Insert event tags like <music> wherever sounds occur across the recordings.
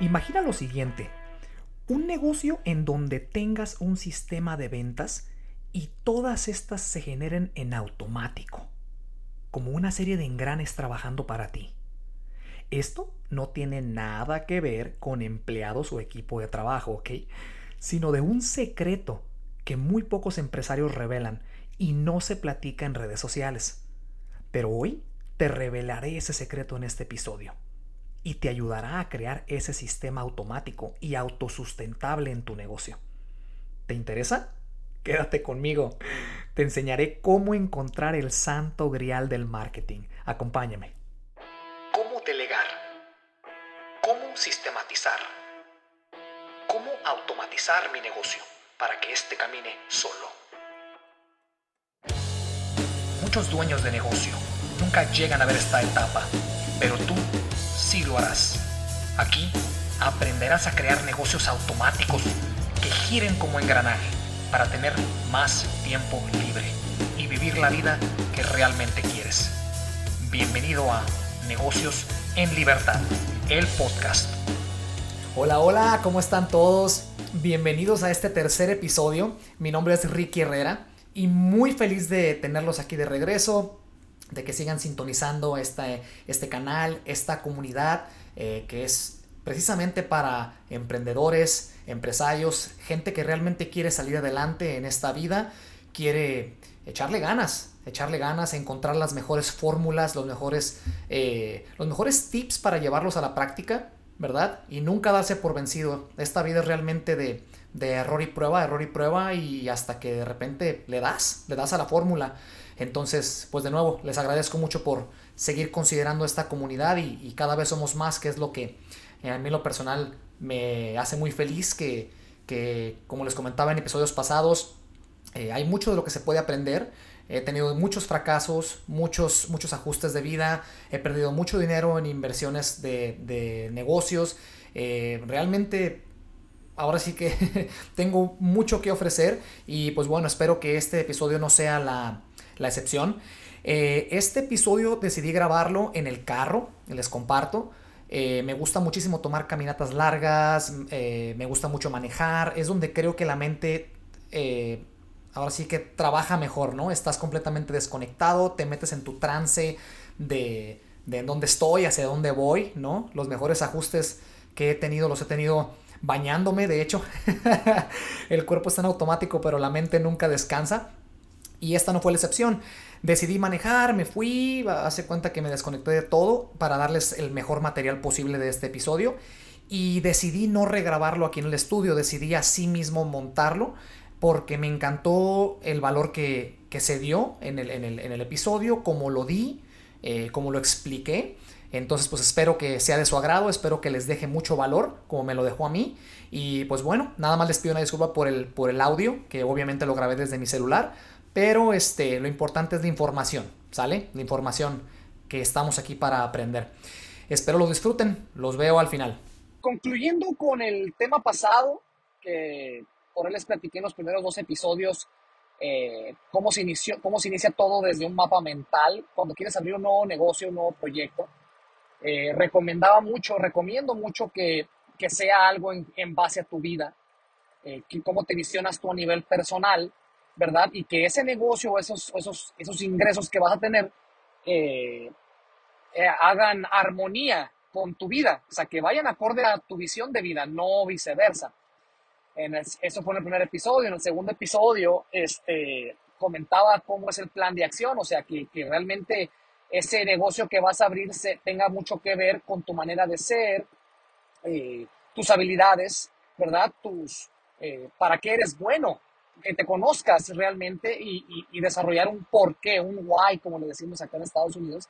Imagina lo siguiente, un negocio en donde tengas un sistema de ventas y todas estas se generen en automático, como una serie de engranes trabajando para ti. Esto no tiene nada que ver con empleados o equipo de trabajo, ¿ok? Sino de un secreto que muy pocos empresarios revelan y no se platica en redes sociales. Pero hoy te revelaré ese secreto en este episodio y te ayudará a crear ese sistema automático y autosustentable en tu negocio. ¿Te interesa? Quédate conmigo. Te enseñaré cómo encontrar el santo grial del marketing. Acompáñame. ¿Cómo delegar? ¿Cómo sistematizar? ¿Cómo automatizar mi negocio para que éste camine solo? Muchos dueños de negocio nunca llegan a ver esta etapa, pero tú sí lo harás. Aquí aprenderás a crear negocios automáticos que giren como engranaje para tener más tiempo libre y vivir la vida que realmente quieres. Bienvenido a Negocios en Libertad, el podcast. Hola, hola, ¿cómo están todos? Bienvenidos a este tercer episodio. Mi nombre es Ricky Herrera y muy feliz de tenerlos aquí de regreso de que sigan sintonizando este, este canal, esta comunidad eh, que es precisamente para emprendedores, empresarios, gente que realmente quiere salir adelante en esta vida, quiere echarle ganas, echarle ganas, encontrar las mejores fórmulas, los mejores, eh, los mejores tips para llevarlos a la práctica, ¿verdad? Y nunca darse por vencido. Esta vida es realmente de, de error y prueba, error y prueba, y hasta que de repente le das, le das a la fórmula. Entonces, pues de nuevo, les agradezco mucho por seguir considerando esta comunidad y, cada vez somos más, que es lo que a mí lo personal me hace muy feliz, que, como les comentaba en episodios pasados, eh, hay mucho de lo que se puede aprender. He tenido muchos fracasos, muchos, muchos ajustes de vida, he perdido mucho dinero en inversiones de, negocios. Eh, realmente ahora sí que <laughs> tengo mucho que ofrecer y pues bueno, espero que este episodio no sea la, la excepción. Eh, este episodio decidí grabarlo en el carro, les comparto. Eh, me gusta muchísimo tomar caminatas largas, eh, me gusta mucho manejar, es donde creo que la mente ahora sí que trabaja mejor, ¿no? Estás completamente desconectado, te metes en tu trance de, de en dónde estoy, hacia dónde voy, ¿no? Los mejores ajustes que he tenido los he tenido bañándome, de hecho. <laughs> el cuerpo está en automático, pero la mente nunca descansa. Y esta no fue la excepción. Decidí manejar, me fui, hace cuenta que me desconecté de todo para darles el mejor material posible de este episodio. Y decidí no regrabarlo aquí en el estudio, decidí así mismo montarlo porque me encantó el valor que, se dio en el, episodio, como lo di, eh, como lo expliqué. Entonces, pues espero que sea de su agrado, espero que les deje mucho valor, como me lo dejó a mí. Y pues bueno, nada más les pido una disculpa por el, por el audio, que obviamente lo grabé desde mi celular, pero este, lo importante es la información, ¿sale? La información que estamos aquí para aprender. Espero lo disfruten, los veo al final. Concluyendo con el tema pasado, que por él les platiqué en los primeros dos episodios, eh, cómo, se inició, cómo se inicia todo desde un mapa mental, cuando quieres abrir un nuevo negocio, un nuevo proyecto. Eh, recomendaba mucho, recomiendo mucho que, que sea algo en, en, base a tu vida, eh, que cómo te visionas tú a nivel personal ¿verdad? Y que ese negocio o esos, esos, esos ingresos que vas a tener eh, eh, hagan armonía con tu vida, o sea, que vayan acorde a tu visión de vida, no viceversa. En eso fue en el primer episodio. En el segundo episodio, este, comentaba cómo es el plan de acción, o sea, que, que realmente ese negocio que vas a abrir tenga mucho que ver con tu manera de ser, eh, tus habilidades, ¿verdad? Tus, para qué eres bueno, que te conozcas realmente y, desarrollar un porqué, un why, como le decimos acá en Estados Unidos,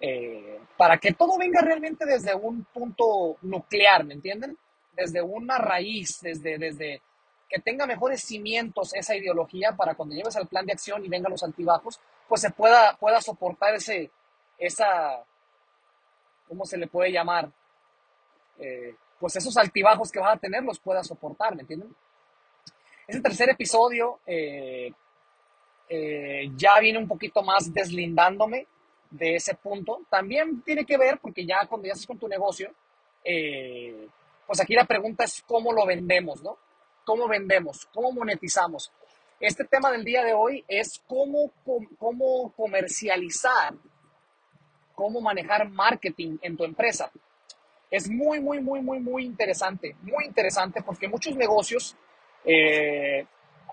eh, para que todo venga realmente desde un punto nuclear, ¿me entienden? Desde una raíz, desde, desde que tenga mejores cimientos esa ideología para cuando lleves al plan de acción y vengan los altibajos, pues se pueda, pueda soportar ese, esa, ¿cómo se le puede llamar? Eh, pues esos altibajos que vas a tener los pueda soportar, ¿me entienden? Ese tercer episodio eh, eh, ya viene un poquito más deslindándome de ese punto. También tiene que ver porque ya cuando ya estás con tu negocio, eh, pues aquí la pregunta es cómo lo vendemos, ¿no? ¿Cómo vendemos? ¿Cómo monetizamos? Este tema del día de hoy es cómo, cómo comercializar, cómo manejar marketing en tu empresa. Es muy, muy, muy, muy, muy interesante, muy interesante porque muchos negocios eh,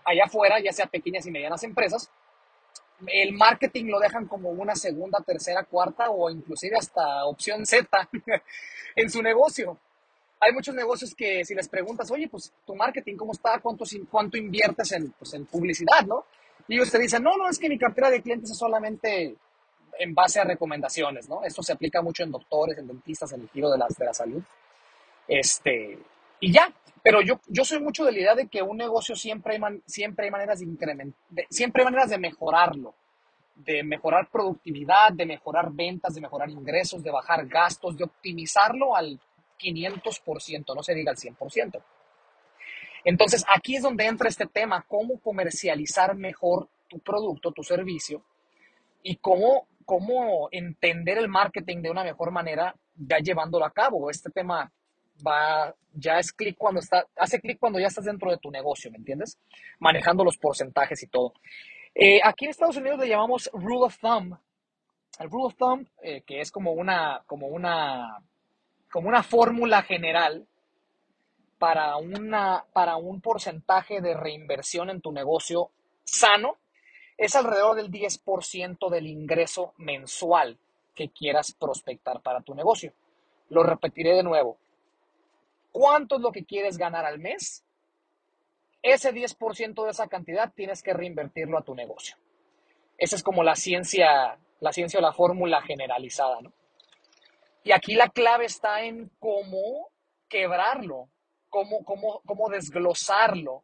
allá afuera, ya sea pequeñas y medianas empresas, el marketing lo dejan como una segunda, tercera, cuarta o inclusive hasta opción Z <laughs> en su negocio. Hay muchos negocios que si les preguntas, oye, pues tu marketing, ¿cómo está? ¿Cuánto, cuánto inviertes en, pues, en publicidad, no? Y ellos te dicen, no, no, es que mi cartera de clientes es solamente en base a recomendaciones, ¿no? Esto se aplica mucho en doctores, en dentistas, en el giro de la, de la salud. Este, y ya, pero yo, yo soy mucho de la idea de que un negocio siempre hay, siempre hay maneras de incrementar, siempre hay maneras de mejorarlo, de mejorar productividad, de mejorar ventas, de mejorar ingresos, de bajar gastos, de optimizarlo al 500%, no se diga al 100%. Entonces, aquí es donde entra este tema, cómo comercializar mejor tu producto, tu servicio, y cómo, cómo entender el marketing de una mejor manera ya llevándolo a cabo. Este tema va, ya es clic cuando está, hace clic cuando ya estás dentro de tu negocio, ¿me entiendes? Manejando los porcentajes y todo. Eh, aquí en Estados Unidos le llamamos rule of thumb. El rule of thumb, eh, que es como una, como una, como una fórmula general para, una, para un porcentaje de reinversión en tu negocio sano, es alrededor del 10% del ingreso mensual que quieras prospectar para tu negocio. Lo repetiré de nuevo cuánto es lo que quieres ganar al mes, ese 10% de esa cantidad tienes que reinvertirlo a tu negocio. Esa es como la ciencia, la ciencia o la fórmula generalizada, ¿no? Y aquí la clave está en cómo quebrarlo, cómo, cómo, cómo desglosarlo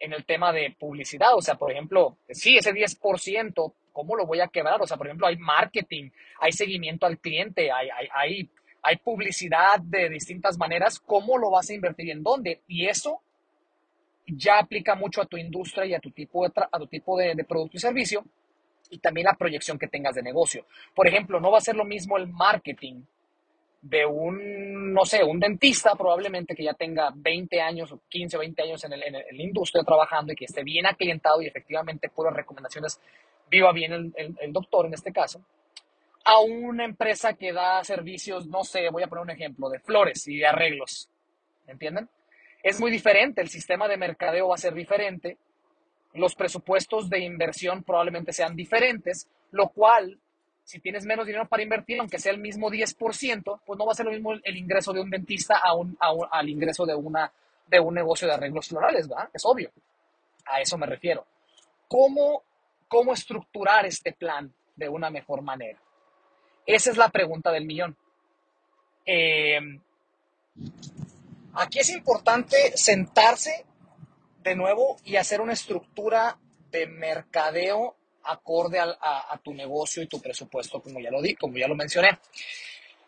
en el tema de publicidad. O sea, por ejemplo, sí, ese 10%, ¿cómo lo voy a quebrar? O sea, por ejemplo, hay marketing, hay seguimiento al cliente, hay, hay, hay hay publicidad de distintas maneras, ¿cómo lo vas a invertir y en dónde? Y eso ya aplica mucho a tu industria y a tu tipo de, producto y servicio y también la proyección que tengas de negocio. Por ejemplo, no va a ser lo mismo el marketing de un, no sé, un dentista probablemente que ya tenga 20 años o 15 o 20 años en, el, la industria trabajando y que esté bien aclientado y efectivamente puras recomendaciones, viva bien el doctor en este caso, a una empresa que da servicios, no sé, voy a poner un ejemplo, de flores y de arreglos. ¿Entienden? Es muy diferente, el sistema de mercadeo va a ser diferente, los presupuestos de inversión probablemente sean diferentes, lo cual, si tienes menos dinero para invertir, aunque sea el mismo 10%, pues no va a ser lo mismo el ingreso de un dentista a un, al ingreso de, una, de un negocio de arreglos florales, ¿verdad? Es obvio. A eso me refiero. ¿Cómo, cómo estructurar este plan de una mejor manera? Esa es la pregunta del millón. Eh, aquí es importante sentarse de nuevo y hacer una estructura de mercadeo acorde a, tu negocio y tu presupuesto, como ya lo di, como ya lo mencioné.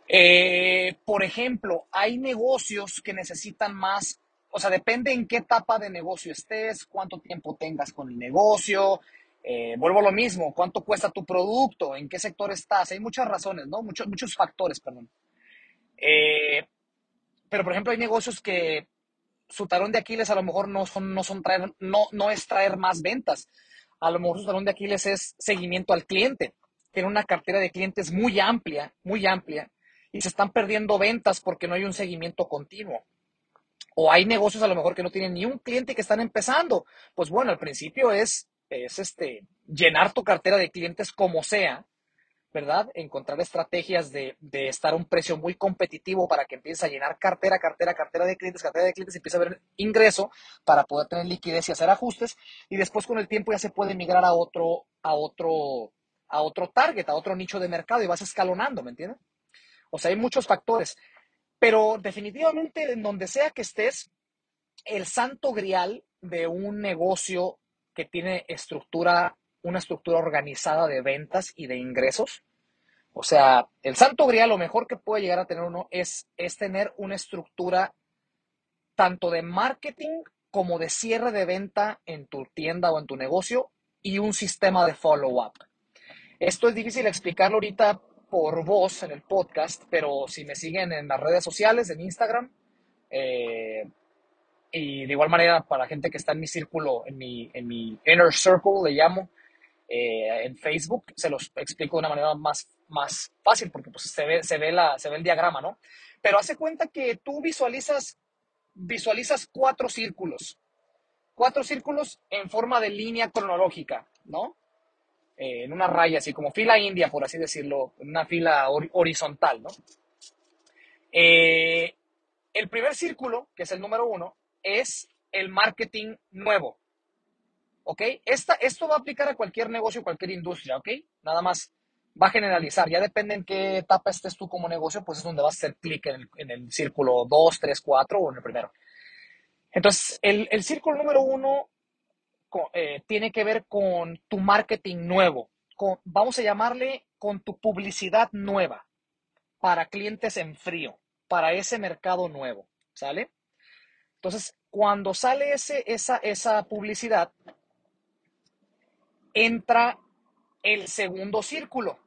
Eh, por ejemplo, hay negocios que necesitan más, o sea, depende en qué etapa de negocio estés, cuánto tiempo tengas con el negocio, eh, vuelvo a lo mismo, ¿cuánto cuesta tu producto? ¿En qué sector estás? Hay muchas razones, ¿no? Muchos, muchos factores, perdón. Eh, pero, por ejemplo, hay negocios que su talón de Aquiles a lo mejor no, son, no, son traer, no, no es traer más ventas. A lo mejor su talón de Aquiles es seguimiento al cliente. Tiene una cartera de clientes muy amplia, muy amplia, y se están perdiendo ventas porque no hay un seguimiento continuo. O hay negocios a lo mejor que no tienen ni un cliente que están empezando. Pues bueno, al principio es es este, llenar tu cartera de clientes como sea, ¿verdad? Encontrar estrategias de, estar a un precio muy competitivo para que empieces a llenar cartera, cartera, cartera de clientes, cartera de clientes, y empiece a ver ingreso para poder tener liquidez y hacer ajustes. Y después con el tiempo ya se puede migrar a otro, a otro, a otro target, a otro nicho de mercado y vas escalonando, ¿me entiendes? O sea, hay muchos factores. Pero definitivamente en donde sea que estés, el santo grial de un negocio que tiene estructura, una estructura organizada de ventas y de ingresos. O sea, el santo grial, lo mejor que puede llegar a tener uno es, es tener una estructura tanto de marketing como de cierre de venta en tu tienda o en tu negocio y un sistema de follow-up. Esto es difícil explicarlo ahorita por voz en el podcast, pero si me siguen en las redes sociales, en Instagram, Eh, y de igual manera, para gente que está en mi círculo, en mi, en mi inner circle, le llamo, eh, en Facebook, se los explico de una manera más, más fácil, porque pues, se, ve, se, ve la, se ve el diagrama, ¿no? Pero hace cuenta que tú visualizas, visualizas cuatro círculos, cuatro círculos en forma de línea cronológica, ¿no? Eh, en una raya, así como fila india, por así decirlo, una fila horizontal, ¿no? Eh, el primer círculo, que es el número uno, es el marketing nuevo. ¿Ok? Esta, esto va a aplicar a cualquier negocio, cualquier industria, ¿ok? Nada más va a generalizar. Ya depende en qué etapa estés tú como negocio, pues es donde vas a hacer clic en, el, círculo 2, 3, 4 o en el primero. Entonces, el, círculo número uno eh, tiene que ver con tu marketing nuevo. Con, vamos a llamarle con tu publicidad nueva para clientes en frío, para ese mercado nuevo. ¿Sale? Entonces, cuando sale ese, esa, esa publicidad, entra el segundo círculo,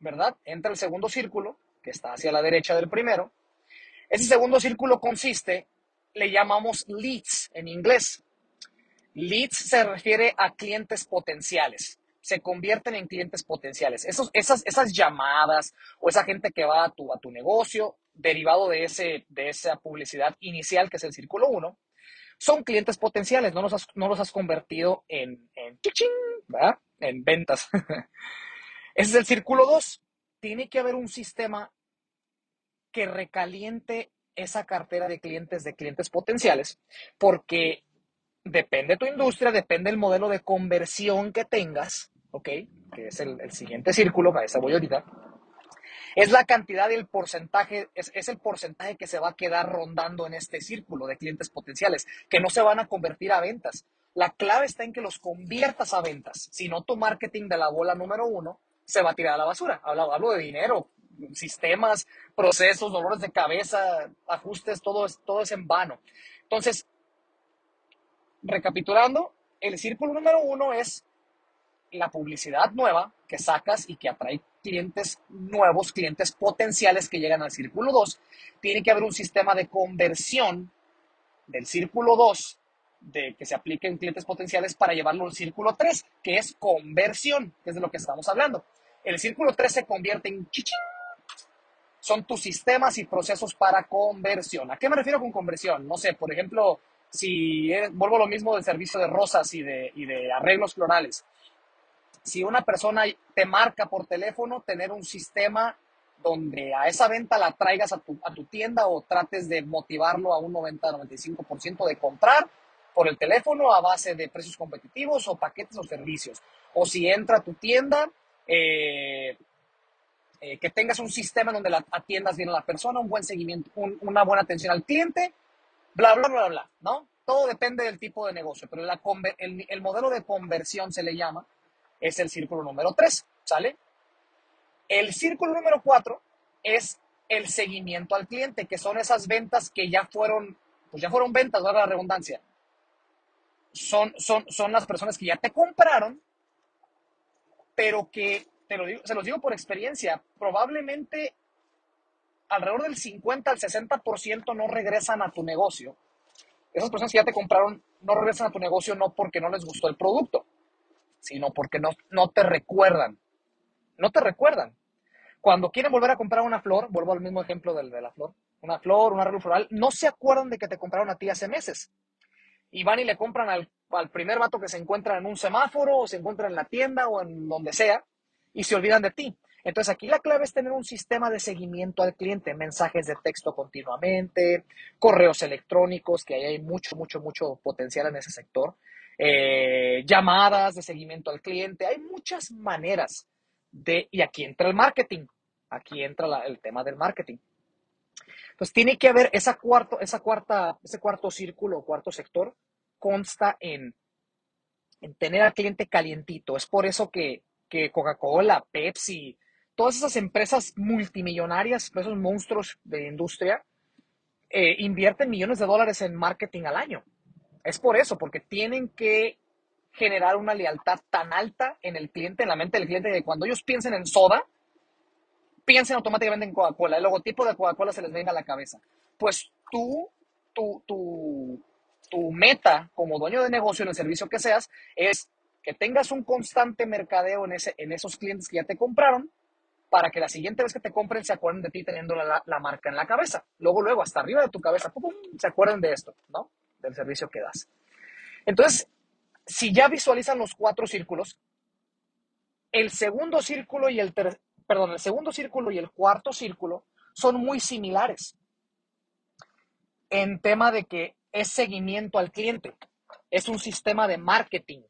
¿verdad? Entra el segundo círculo, que está hacia la derecha del primero. Ese segundo círculo consiste, le llamamos leads en inglés. Leads se refiere a clientes potenciales. Se convierten en clientes potenciales. Esos, esas, esas llamadas o esa gente que va a tu, a tu negocio, derivado de, ese, de esa publicidad inicial, que es el círculo 1, son clientes potenciales. No los has, no los has convertido en, en ¿verdad? En ventas. <laughs> Ese es el círculo 2. Tiene que haber un sistema que recaliente esa cartera de clientes, de clientes potenciales, porque depende de tu industria, depende del modelo de conversión que tengas, ¿ok? Que es el, siguiente círculo, a esa voy ahorita. Es la cantidad y el porcentaje, es, es, el porcentaje que se va a quedar rondando en este círculo de clientes potenciales, que no se van a convertir a ventas. La clave está en que los conviertas a ventas. Si no, tu marketing de la bola número uno se va a tirar a la basura. Hablo, de dinero, sistemas, procesos, dolores de cabeza, ajustes, todo es, todo es en vano. Entonces, recapitulando, el círculo número uno es la publicidad nueva que sacas y que atrae clientes nuevos, clientes potenciales que llegan al círculo 2. Tiene que haber un sistema de conversión del círculo 2 de que se aplique en clientes potenciales para llevarlo al círculo 3, que es conversión, que es de lo que estamos hablando. El círculo 3 se convierte en chichín. Son tus sistemas y procesos para conversión. ¿A qué me refiero con conversión? No sé, por ejemplo, si vuelvo a lo mismo del servicio de rosas y de, y de arreglos florales. Si una persona te marca por teléfono, tener un sistema donde a esa venta la traigas a tu, a tu tienda o trates de motivarlo a un 90-95% de comprar por el teléfono a base de precios competitivos o paquetes o servicios. O si entra a tu tienda, eh, eh, que tengas un sistema donde la atiendas bien a la persona, un buen seguimiento, una buena atención al cliente, bla, bla, bla, bla, ¿no? Todo depende del tipo de negocio, pero el modelo de conversión se le llama, es el círculo número 3, ¿sale? El círculo número 4 es el seguimiento al cliente, que son esas ventas que ya fueron, pues ya fueron ventas, ¿verdad? La redundancia son, son, son las personas que ya te compraron, pero que, te lo digo, se los digo por experiencia, probablemente alrededor del 50 al 60% no regresan a tu negocio. Esas personas que ya te compraron no regresan a tu negocio no porque no les gustó el producto, sino porque no, no te recuerdan. No te recuerdan. Cuando quieren volver a comprar una flor, vuelvo al mismo ejemplo del de la flor, una flor, un arreglo floral, no se acuerdan de que te compraron a ti hace meses y van y le compran al, al primer vato que se encuentra en un semáforo o se encuentra en la tienda o en donde sea y se olvidan de ti. Entonces aquí la clave es tener un sistema de seguimiento al cliente, mensajes de texto continuamente, correos electrónicos, que ahí hay mucho, mucho, mucho potencial en ese sector, eh, llamadas de seguimiento al cliente, hay muchas maneras de, y aquí entra el marketing, aquí entra el tema del marketing. Entonces tiene que haber esa cuarto, esa cuarta, ese cuarto círculo, cuarto sector, consta en, en tener al cliente calientito. Es por eso que, Coca-Cola, Pepsi, todas esas empresas multimillonarias, esos monstruos de industria, eh, invierten millones de dólares en marketing al año. Es por eso, porque tienen que generar una lealtad tan alta en el cliente, en la mente del cliente, que cuando ellos piensen en soda, piensen automáticamente en Coca-Cola, el logotipo de Coca-Cola se les venga a la cabeza. Pues tú tu, tu, meta como dueño de negocio en el servicio que seas es que tengas un constante mercadeo en, ese, en esos clientes que ya te compraron para que la siguiente vez que te compren se acuerden de ti teniendo la, la marca en la cabeza. Luego, luego, hasta arriba de tu cabeza, se acuerden de esto, ¿no? Del servicio que das. Entonces, si ya visualizan los cuatro círculos, el segundo círculo y el perdón, el segundo círculo y el cuarto círculo son muy similares en tema de que es seguimiento al cliente. Es un sistema de marketing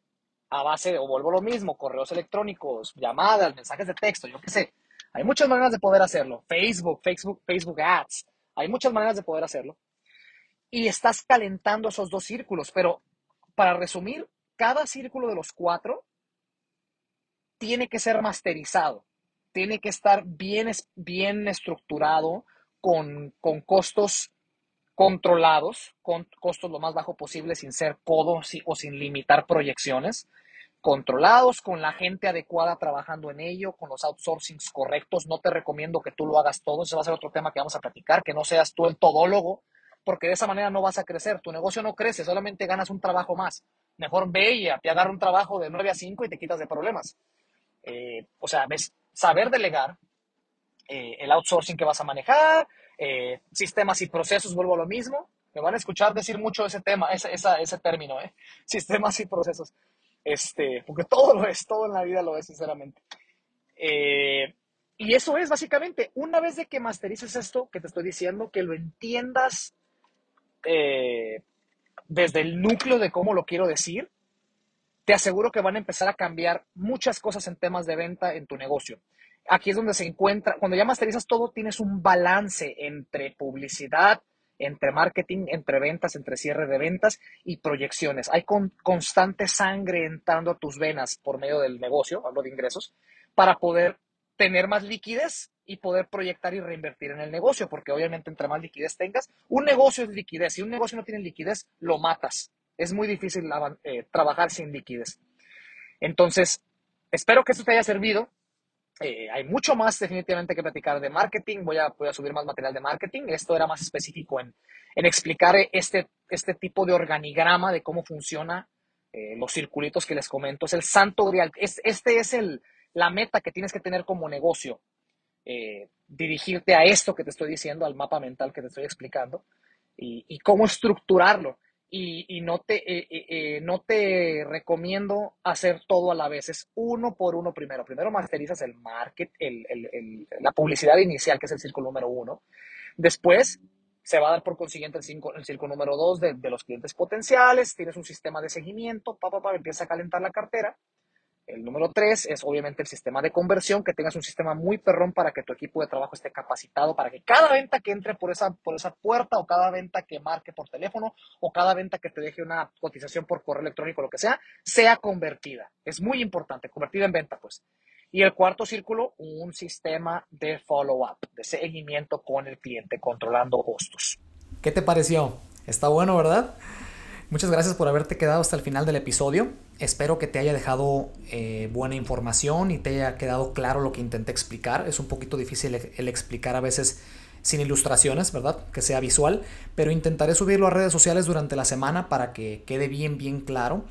a base de, o vuelvo lo mismo, correos electrónicos, llamadas, mensajes de texto, yo qué sé. Hay muchas maneras de poder hacerlo. Facebook, Facebook, Facebook Ads. Hay muchas maneras de poder hacerlo. Y estás calentando esos dos círculos. Pero para resumir, cada círculo de los cuatro tiene que ser masterizado. Tiene que estar bien, bien estructurado con, con costos controlados, con costos lo más bajo posible sin ser codo o sin limitar proyecciones, controlados, con la gente adecuada trabajando en ello, con los outsourcings correctos. No te recomiendo que tú lo hagas todo, ese va a ser otro tema que vamos a platicar, que no seas tú el todólogo, porque de esa manera no vas a crecer, tu negocio no crece, solamente ganas un trabajo más. Mejor ve y agarra un trabajo de 9 a 5 y te quitas de problemas. Eh, o sea, ves, saber delegar, eh, el outsourcing que vas a manejar, eh, sistemas y procesos, vuelvo a lo mismo. Me van a escuchar decir mucho ese tema, ese, ese término, ¿eh? <laughs> sistemas y procesos. Este, porque todo lo es, todo en la vida lo es, sinceramente. Y eso es básicamente, una vez de que masterices esto que te estoy diciendo, que lo entiendas desde el núcleo de cómo lo quiero decir, te aseguro que van a empezar a cambiar muchas cosas en temas de venta en tu negocio aquí es donde se encuentra, cuando ya masterizas todo, tienes un balance entre publicidad, entre marketing, entre ventas, entre cierre de ventas y proyecciones. Hay constante sangre entrando a tus venas por medio del negocio, hablo de ingresos, para poder tener más liquidez y poder proyectar y reinvertir en el negocio, porque obviamente entre más liquidez tengas, un negocio es liquidez. Si un negocio no tiene liquidez, lo matas. Es muy difícil eh, trabajar sin liquidez. Entonces, espero que esto te haya servido. Eh, hay mucho más definitivamente que platicar de marketing. Voy a, voy a subir más material de marketing. Esto era más específico en, en explicar este, este tipo de organigrama de cómo funciona eh, los circulitos que les comento. Es el santo grial. Es, este es el, la meta que tienes que tener como negocio. Eh, dirigirte a esto que te estoy diciendo, al mapa mental que te estoy explicando y, cómo estructurarlo y, no, te, eh, eh, no te recomiendo hacer todo a la vez, es uno por uno primero. Primero masterizas el market, el, la publicidad inicial, que es el círculo número uno. Después se va a dar por consiguiente el, el círculo número dos de, de, los clientes potenciales, tienes un sistema de seguimiento, pa, pa, pa, empieza a calentar la cartera el número tres es obviamente el sistema de conversión, que tengas un sistema muy perrón para que tu equipo de trabajo esté capacitado, para que cada venta que entre por esa, por esa puerta o cada venta que marque por teléfono o cada venta que te deje una cotización por correo electrónico, lo que sea, sea convertida. Es muy importante, convertida en venta, pues. Y el cuarto círculo, un sistema de follow-up, de seguimiento con el cliente, controlando costos. ¿Qué te pareció? Está bueno, ¿verdad? Muchas gracias por haberte quedado hasta el final del episodio. Espero que te haya dejado eh, buena información y te haya quedado claro lo que intenté explicar. Es un poquito difícil el explicar a veces sin ilustraciones, ¿verdad? Que sea visual, pero intentaré subirlo a redes sociales durante la semana para que quede bien, bien claro.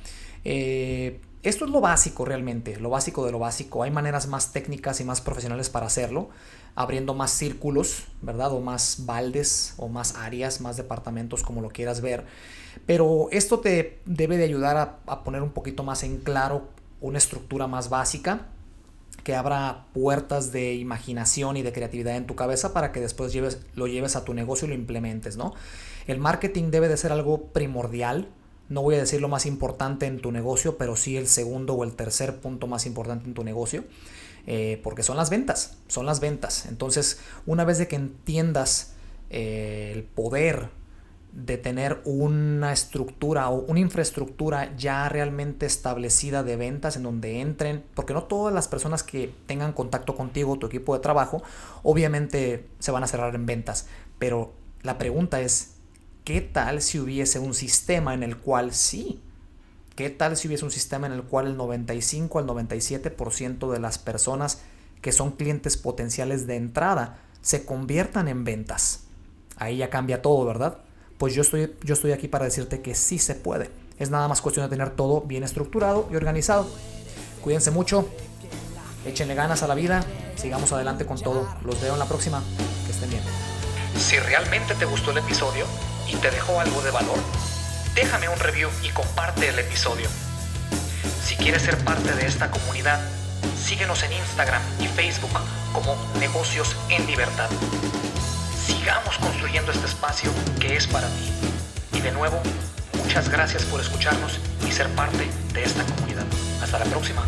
Eh, esto es lo básico realmente, lo básico de lo básico. Hay maneras más técnicas y más profesionales para hacerlo, abriendo más círculos, ¿verdad? O más baldes o más áreas, más departamentos, como lo quieras ver. Pero esto te debe de ayudar a, poner un poquito más en claro una estructura más básica que abra puertas de imaginación y de creatividad en tu cabeza para que después lleves, lo lleves a tu negocio y lo implementes, ¿no? El marketing debe de ser algo primordial, no voy a decir lo más importante en tu negocio, pero sí el segundo o el tercer punto más importante en tu negocio, eh, porque son las ventas, son las ventas. Entonces, una vez de que entiendas eh, el poder de tener una estructura o una infraestructura ya realmente establecida de ventas en donde entren, porque no todas las personas que tengan contacto contigo, tu equipo de trabajo, obviamente se van a cerrar en ventas, pero la pregunta es, ¿qué tal si hubiese un sistema en el cual sí? ¿Qué tal si hubiese un sistema en el cual el 95 al 97% de las personas que son clientes potenciales de entrada se conviertan en ventas? Ahí ya cambia todo, ¿verdad? pues yo estoy, yo estoy aquí para decirte que sí se puede. Es nada más cuestión de tener todo bien estructurado y organizado. Cuídense mucho, échenle ganas a la vida, sigamos adelante con todo. Los veo en la próxima. Que estén bien. Si realmente te gustó el episodio y te dejó algo de valor, déjame un review y comparte el episodio. Si quieres ser parte de esta comunidad, síguenos en Instagram y Facebook como Negocios en Libertad. Sigamos construyendo este espacio que es para ti. Y de nuevo, muchas gracias por escucharnos y ser parte de esta comunidad. Hasta la próxima.